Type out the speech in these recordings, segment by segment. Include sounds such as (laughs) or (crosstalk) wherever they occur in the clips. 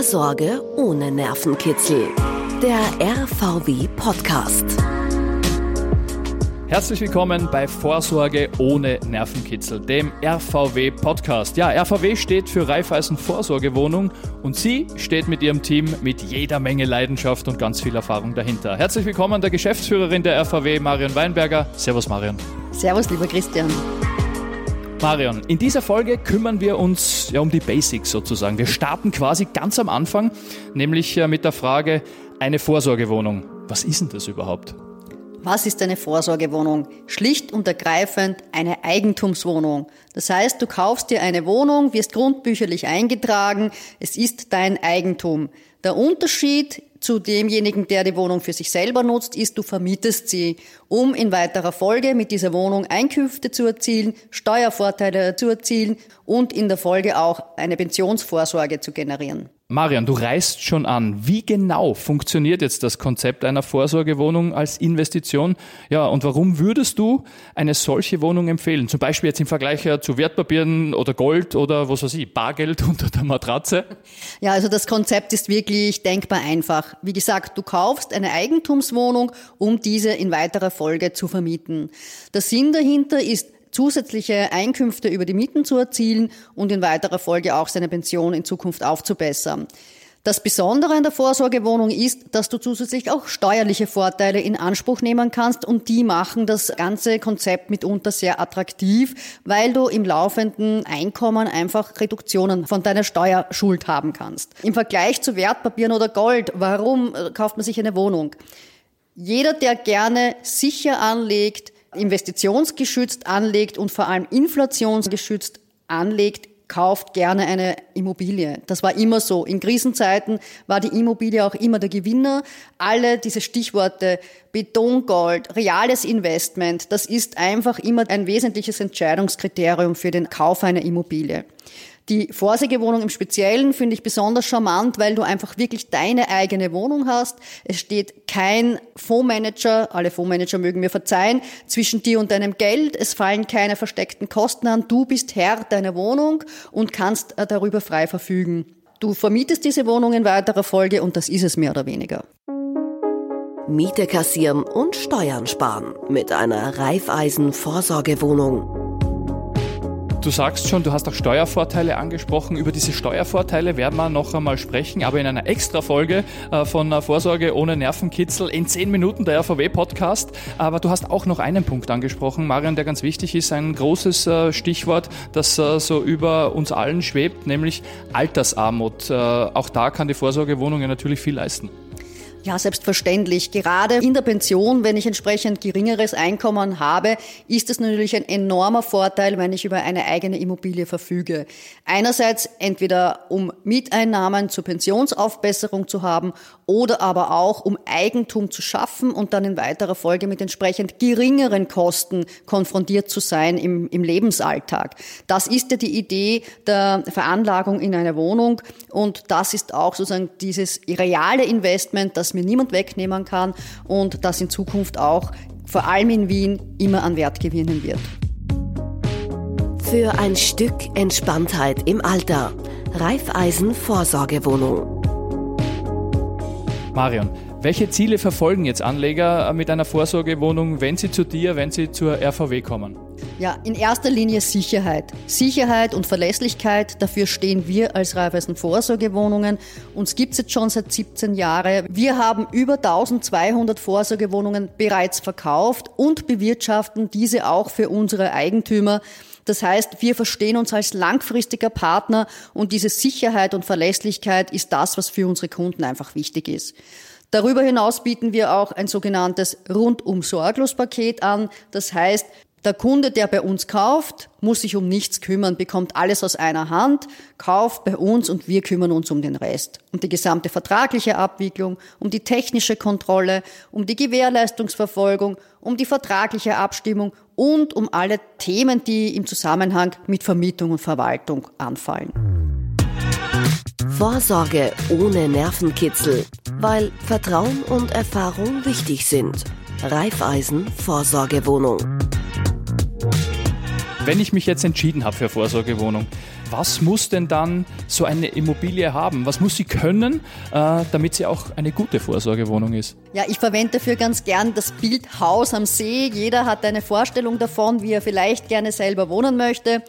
Vorsorge ohne Nervenkitzel. Der RVW Podcast. Herzlich willkommen bei Vorsorge ohne Nervenkitzel, dem RVW Podcast. Ja, RVW steht für Raiffeisen Vorsorgewohnung und sie steht mit ihrem Team mit jeder Menge Leidenschaft und ganz viel Erfahrung dahinter. Herzlich willkommen der Geschäftsführerin der RVW, Marion Weinberger. Servus, Marion. Servus, lieber Christian. Marion, in dieser Folge kümmern wir uns ja um die Basics sozusagen. Wir starten quasi ganz am Anfang, nämlich äh, mit der Frage, eine Vorsorgewohnung. Was ist denn das überhaupt? Was ist eine Vorsorgewohnung? Schlicht und ergreifend eine Eigentumswohnung. Das heißt, du kaufst dir eine Wohnung, wirst grundbücherlich eingetragen, es ist dein Eigentum. Der Unterschied zu demjenigen, der die Wohnung für sich selber nutzt, ist, du vermietest sie, um in weiterer Folge mit dieser Wohnung Einkünfte zu erzielen, Steuervorteile zu erzielen und in der Folge auch eine Pensionsvorsorge zu generieren. Marian, du reist schon an. Wie genau funktioniert jetzt das Konzept einer Vorsorgewohnung als Investition? Ja, und warum würdest du eine solche Wohnung empfehlen? Zum Beispiel jetzt im Vergleich zu Wertpapieren oder Gold oder was weiß ich, Bargeld (laughs) unter der Matratze? Ja, also das Konzept ist wirklich denkbar einfach. Wie gesagt, du kaufst eine Eigentumswohnung, um diese in weiterer Folge zu vermieten. Der Sinn dahinter ist zusätzliche Einkünfte über die Mieten zu erzielen und in weiterer Folge auch seine Pension in Zukunft aufzubessern. Das Besondere an der Vorsorgewohnung ist, dass du zusätzlich auch steuerliche Vorteile in Anspruch nehmen kannst und die machen das ganze Konzept mitunter sehr attraktiv, weil du im laufenden Einkommen einfach Reduktionen von deiner Steuerschuld haben kannst. Im Vergleich zu Wertpapieren oder Gold, warum kauft man sich eine Wohnung? Jeder, der gerne sicher anlegt, investitionsgeschützt anlegt und vor allem inflationsgeschützt anlegt, kauft gerne eine Immobilie. Das war immer so. In Krisenzeiten war die Immobilie auch immer der Gewinner. Alle diese Stichworte Betongold, reales Investment, das ist einfach immer ein wesentliches Entscheidungskriterium für den Kauf einer Immobilie. Die Vorsorgewohnung im Speziellen finde ich besonders charmant, weil du einfach wirklich deine eigene Wohnung hast. Es steht kein Fondsmanager, alle Fondsmanager mögen mir verzeihen, zwischen dir und deinem Geld. Es fallen keine versteckten Kosten an. Du bist Herr deiner Wohnung und kannst äh, darüber frei verfügen. Du vermietest diese Wohnung in weiterer Folge und das ist es mehr oder weniger. Miete kassieren und Steuern sparen mit einer Reifeisen Vorsorgewohnung. Du sagst schon, du hast auch Steuervorteile angesprochen. Über diese Steuervorteile werden wir noch einmal sprechen, aber in einer extra Folge äh, von Vorsorge ohne Nervenkitzel in zehn Minuten der RVW-Podcast. Aber du hast auch noch einen Punkt angesprochen, Marian, der ganz wichtig ist, ein großes äh, Stichwort, das äh, so über uns allen schwebt, nämlich Altersarmut. Auch da kann die Vorsorgewohnung ja natürlich viel leisten. Ja, selbstverständlich. Gerade in der Pension, wenn ich entsprechend geringeres Einkommen habe, ist es natürlich ein enormer Vorteil, wenn ich über eine eigene Immobilie verfüge. Einerseits entweder um Mieteinnahmen zur Pensionsaufbesserung zu haben oder aber auch um Eigentum zu schaffen und dann in weiterer Folge mit entsprechend geringeren Kosten konfrontiert zu sein im, im Lebensalltag. Das ist ja die Idee der Veranlagung in eine Wohnung und das ist auch sozusagen dieses reale Investment, das das mir niemand wegnehmen kann und das in Zukunft auch vor allem in Wien immer an Wert gewinnen wird. Für ein Stück Entspanntheit im Alter. Raiffeisen Vorsorgewohnung. Marion, welche Ziele verfolgen jetzt Anleger mit einer Vorsorgewohnung, wenn sie zu dir, wenn sie zur RVW kommen? Ja, in erster Linie Sicherheit. Sicherheit und Verlässlichkeit, dafür stehen wir als Raiffeisen Vorsorgewohnungen. Uns gibt es jetzt schon seit 17 Jahren. Wir haben über 1200 Vorsorgewohnungen bereits verkauft und bewirtschaften diese auch für unsere Eigentümer. Das heißt, wir verstehen uns als langfristiger Partner und diese Sicherheit und Verlässlichkeit ist das, was für unsere Kunden einfach wichtig ist. Darüber hinaus bieten wir auch ein sogenanntes Rundum-Sorglos-Paket an. Das heißt, der Kunde, der bei uns kauft, muss sich um nichts kümmern, bekommt alles aus einer Hand, kauft bei uns und wir kümmern uns um den Rest. Um die gesamte vertragliche Abwicklung, um die technische Kontrolle, um die Gewährleistungsverfolgung, um die vertragliche Abstimmung und um alle Themen, die im Zusammenhang mit Vermietung und Verwaltung anfallen. Vorsorge ohne Nervenkitzel, weil Vertrauen und Erfahrung wichtig sind. Raiffeisen Vorsorgewohnung. Wenn ich mich jetzt entschieden habe für Vorsorgewohnung, Was muss denn dann so eine Immobilie haben? Was muss sie können, äh, damit sie auch eine gute Vorsorgewohnung ist? Ja, ich verwende dafür ganz gern das Bild Haus am See. Jeder hat eine Vorstellung davon, wie er vielleicht gerne selber wohnen möchte.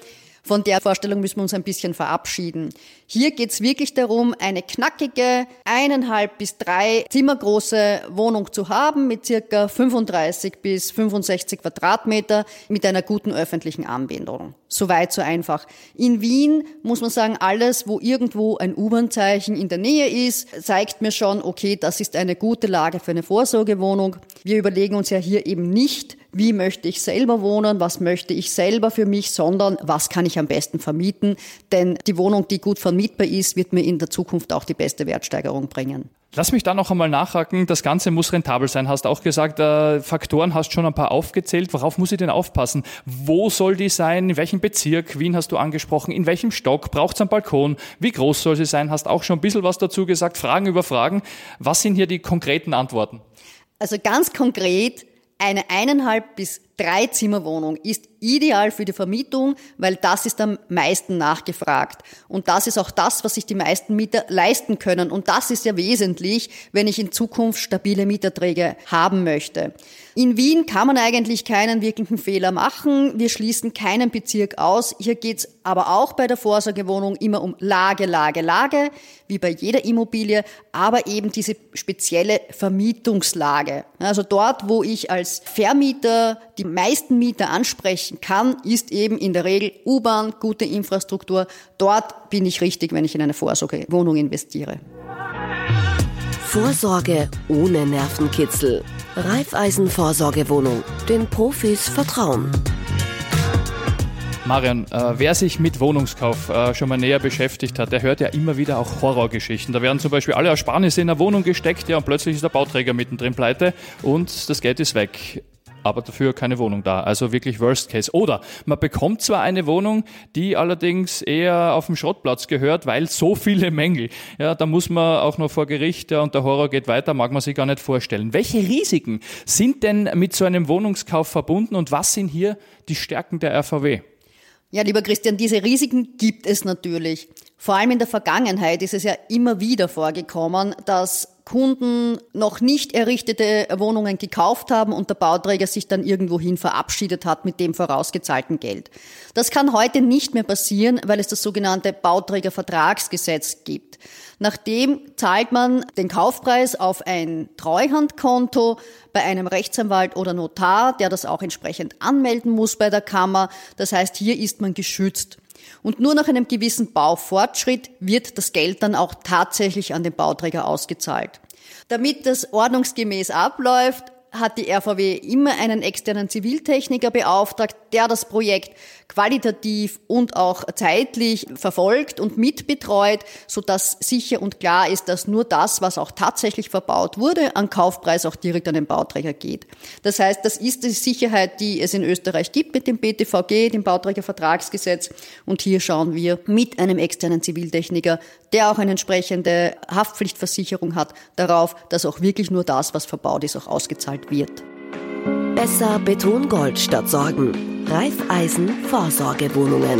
Von der Vorstellung müssen wir uns ein bisschen verabschieden. Hier geht es wirklich darum, eine knackige, eineinhalb bis drei Zimmer große Wohnung zu haben mit circa 35 bis 65 Quadratmeter mit einer guten öffentlichen Anbindung. Soweit so einfach. In Wien muss man sagen, alles, wo irgendwo ein U-Bahn-Zeichen in der Nähe ist, zeigt mir schon, okay, das ist eine gute Lage für eine Vorsorgewohnung. Wir überlegen uns ja hier eben nicht, wie möchte ich selber wohnen, was möchte ich selber für mich, sondern was kann ich am besten vermieten. Denn die Wohnung, die gut vermietbar ist, wird mir in der Zukunft auch die beste Wertsteigerung bringen. Lass mich da noch einmal nachhaken. Das Ganze muss rentabel sein. Hast auch gesagt, äh, Faktoren hast schon ein paar aufgezählt. Worauf muss ich denn aufpassen? Wo soll die sein? In welchem Bezirk? Wien hast du angesprochen. In welchem Stock? Braucht es einen Balkon? Wie groß soll sie sein? Hast auch schon ein bisschen was dazu gesagt. Fragen über Fragen. Was sind hier die konkreten Antworten? Also ganz konkret eine eineinhalb bis drei Zimmerwohnung ist ideal für die Vermietung, weil das ist am meisten nachgefragt. Und das ist auch das, was sich die meisten Mieter leisten können. Und das ist ja wesentlich, wenn ich in Zukunft stabile Mieterträge haben möchte. In Wien kann man eigentlich keinen wirklichen Fehler machen. Wir schließen keinen Bezirk aus. Hier geht's aber auch bei der Vorsorgewohnung immer um Lage, Lage, Lage, wie bei jeder Immobilie, aber eben diese spezielle Vermietungslage. Also dort, wo ich als Vermieter die meisten Mieter ansprechen kann, ist eben in der Regel U-Bahn, gute Infrastruktur. Dort bin ich richtig, wenn ich in eine Vorsorgewohnung investiere. Vorsorge ohne Nervenkitzel. Raiffeisen Vorsorgewohnung. Den Profis vertrauen. Marian, äh, wer sich mit Wohnungskauf äh, schon mal näher beschäftigt hat, der hört ja immer wieder auch Horrorgeschichten. Da werden zum Beispiel alle Ersparnisse in eine Wohnung gesteckt, ja, und plötzlich ist der Bauträger mittendrin pleite und das Geld ist weg aber dafür keine Wohnung da. Also wirklich Worst Case. Oder man bekommt zwar eine Wohnung, die allerdings eher auf dem Schrottplatz gehört, weil so viele Mängel. Ja, da muss man auch noch vor Gericht ja, und der Horror geht weiter, mag man sich gar nicht vorstellen. Welche Risiken sind denn mit so einem Wohnungskauf verbunden und was sind hier die Stärken der RVW? Ja, lieber Christian, diese Risiken gibt es natürlich. Vor allem in der Vergangenheit ist es ja immer wieder vorgekommen, dass Kunden noch nicht errichtete Wohnungen gekauft haben und der Bauträger sich dann irgendwohin verabschiedet hat mit dem vorausgezahlten Geld. Das kann heute nicht mehr passieren, weil es das sogenannte Bauträgervertragsgesetz gibt. Nachdem zahlt man den Kaufpreis auf ein Treuhandkonto bei einem Rechtsanwalt oder Notar, der das auch entsprechend anmelden muss bei der Kammer. Das heißt, hier ist man geschützt. Und nur nach einem gewissen Baufortschritt wird das Geld dann auch tatsächlich an den Bauträger ausgezahlt. Damit das ordnungsgemäß abläuft, hat die RVW immer einen externen Ziviltechniker beauftragt, der das Projekt qualitativ und auch zeitlich verfolgt und mitbetreut, sodass sicher und klar ist, dass nur das, was auch tatsächlich verbaut wurde, an Kaufpreis auch direkt an den Bauträger geht. Das heißt, das ist die Sicherheit, die es in Österreich gibt mit dem BTVG, dem Bauträgervertragsgesetz. Und hier schauen wir mit einem externen Ziviltechniker, der auch eine entsprechende Haftpflichtversicherung hat, darauf, dass auch wirklich nur das, was verbaut ist, auch ausgezahlt wird. Besser Betongold statt Sorgen. Raiffeisen Vorsorgewohnungen.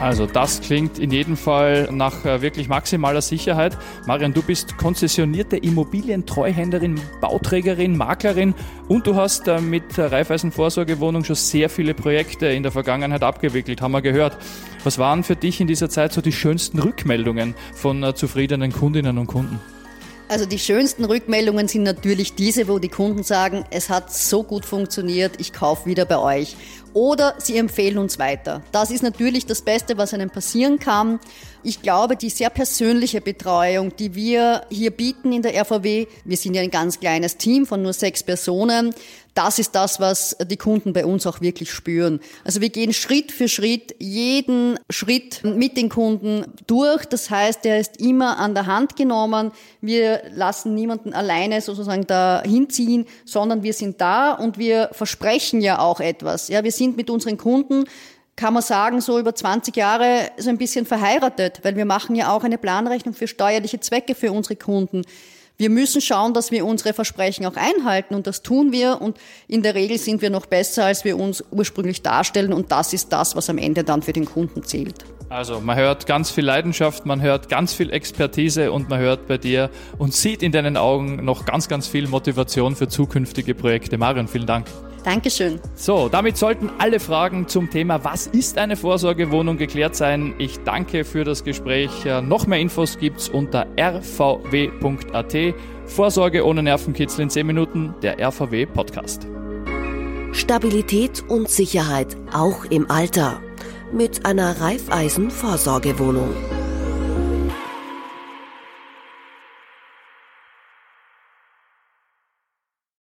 Also das klingt in jedem Fall nach äh, wirklich maximaler Sicherheit. Marian, du bist konzessionierte Immobilientreuhänderin, Bauträgerin, Maklerin und du hast äh, mit Raiffeisen Vorsorgewohnung schon sehr viele Projekte in der Vergangenheit abgewickelt, haben wir gehört. Was waren für dich in dieser Zeit so die schönsten Rückmeldungen von äh, zufriedenen Kundinnen und Kunden? Also die schönsten Rückmeldungen sind natürlich diese, wo die Kunden sagen, es hat so gut funktioniert, ich kaufe wieder bei euch. Oder sie empfehlen uns weiter. Das ist natürlich das Beste, was einem passieren kann. Ich glaube, die sehr persönliche Betreuung, die wir hier bieten in der RVW, wir sind ja ein ganz kleines Team von nur sechs Personen, das ist das, was die Kunden bei uns auch wirklich spüren. Also wir gehen Schritt für Schritt jeden Schritt mit den Kunden durch. Das heißt, er ist immer an der Hand genommen. Wir lassen niemanden alleine sozusagen da hinziehen, sondern wir sind da und wir versprechen ja auch etwas. Ja, wir sind mit unseren Kunden kann man sagen, so über 20 Jahre so ein bisschen verheiratet, weil wir machen ja auch eine Planrechnung für steuerliche Zwecke für unsere Kunden. wir müssen schauen, dass wir unsere Versprechen auch einhalten und das tun wir und in der Regel sind wir noch besser, als wir uns ursprünglich darstellen und das ist das, was am Ende dann für den Kunden zählt. Also man hört ganz viel Leidenschaft, man hört ganz viel Expertise und man hört bei dir und sieht in deinen Augen noch ganz, ganz viel Motivation für zukünftige Projekte. Marion, vielen Dank. Dankeschön. So, damit sollten alle Fragen zum Thema, was ist eine Vorsorgewohnung, geklärt sein. Ich danke für das Gespräch. Noch mehr Infos gibt's unter rvw.at. Vorsorge ohne Nervenkitzel in 10 Minuten, der RVW Podcast. Stabilität und Sicherheit auch im Alter mit einer Raiffeisen Vorsorgewohnung.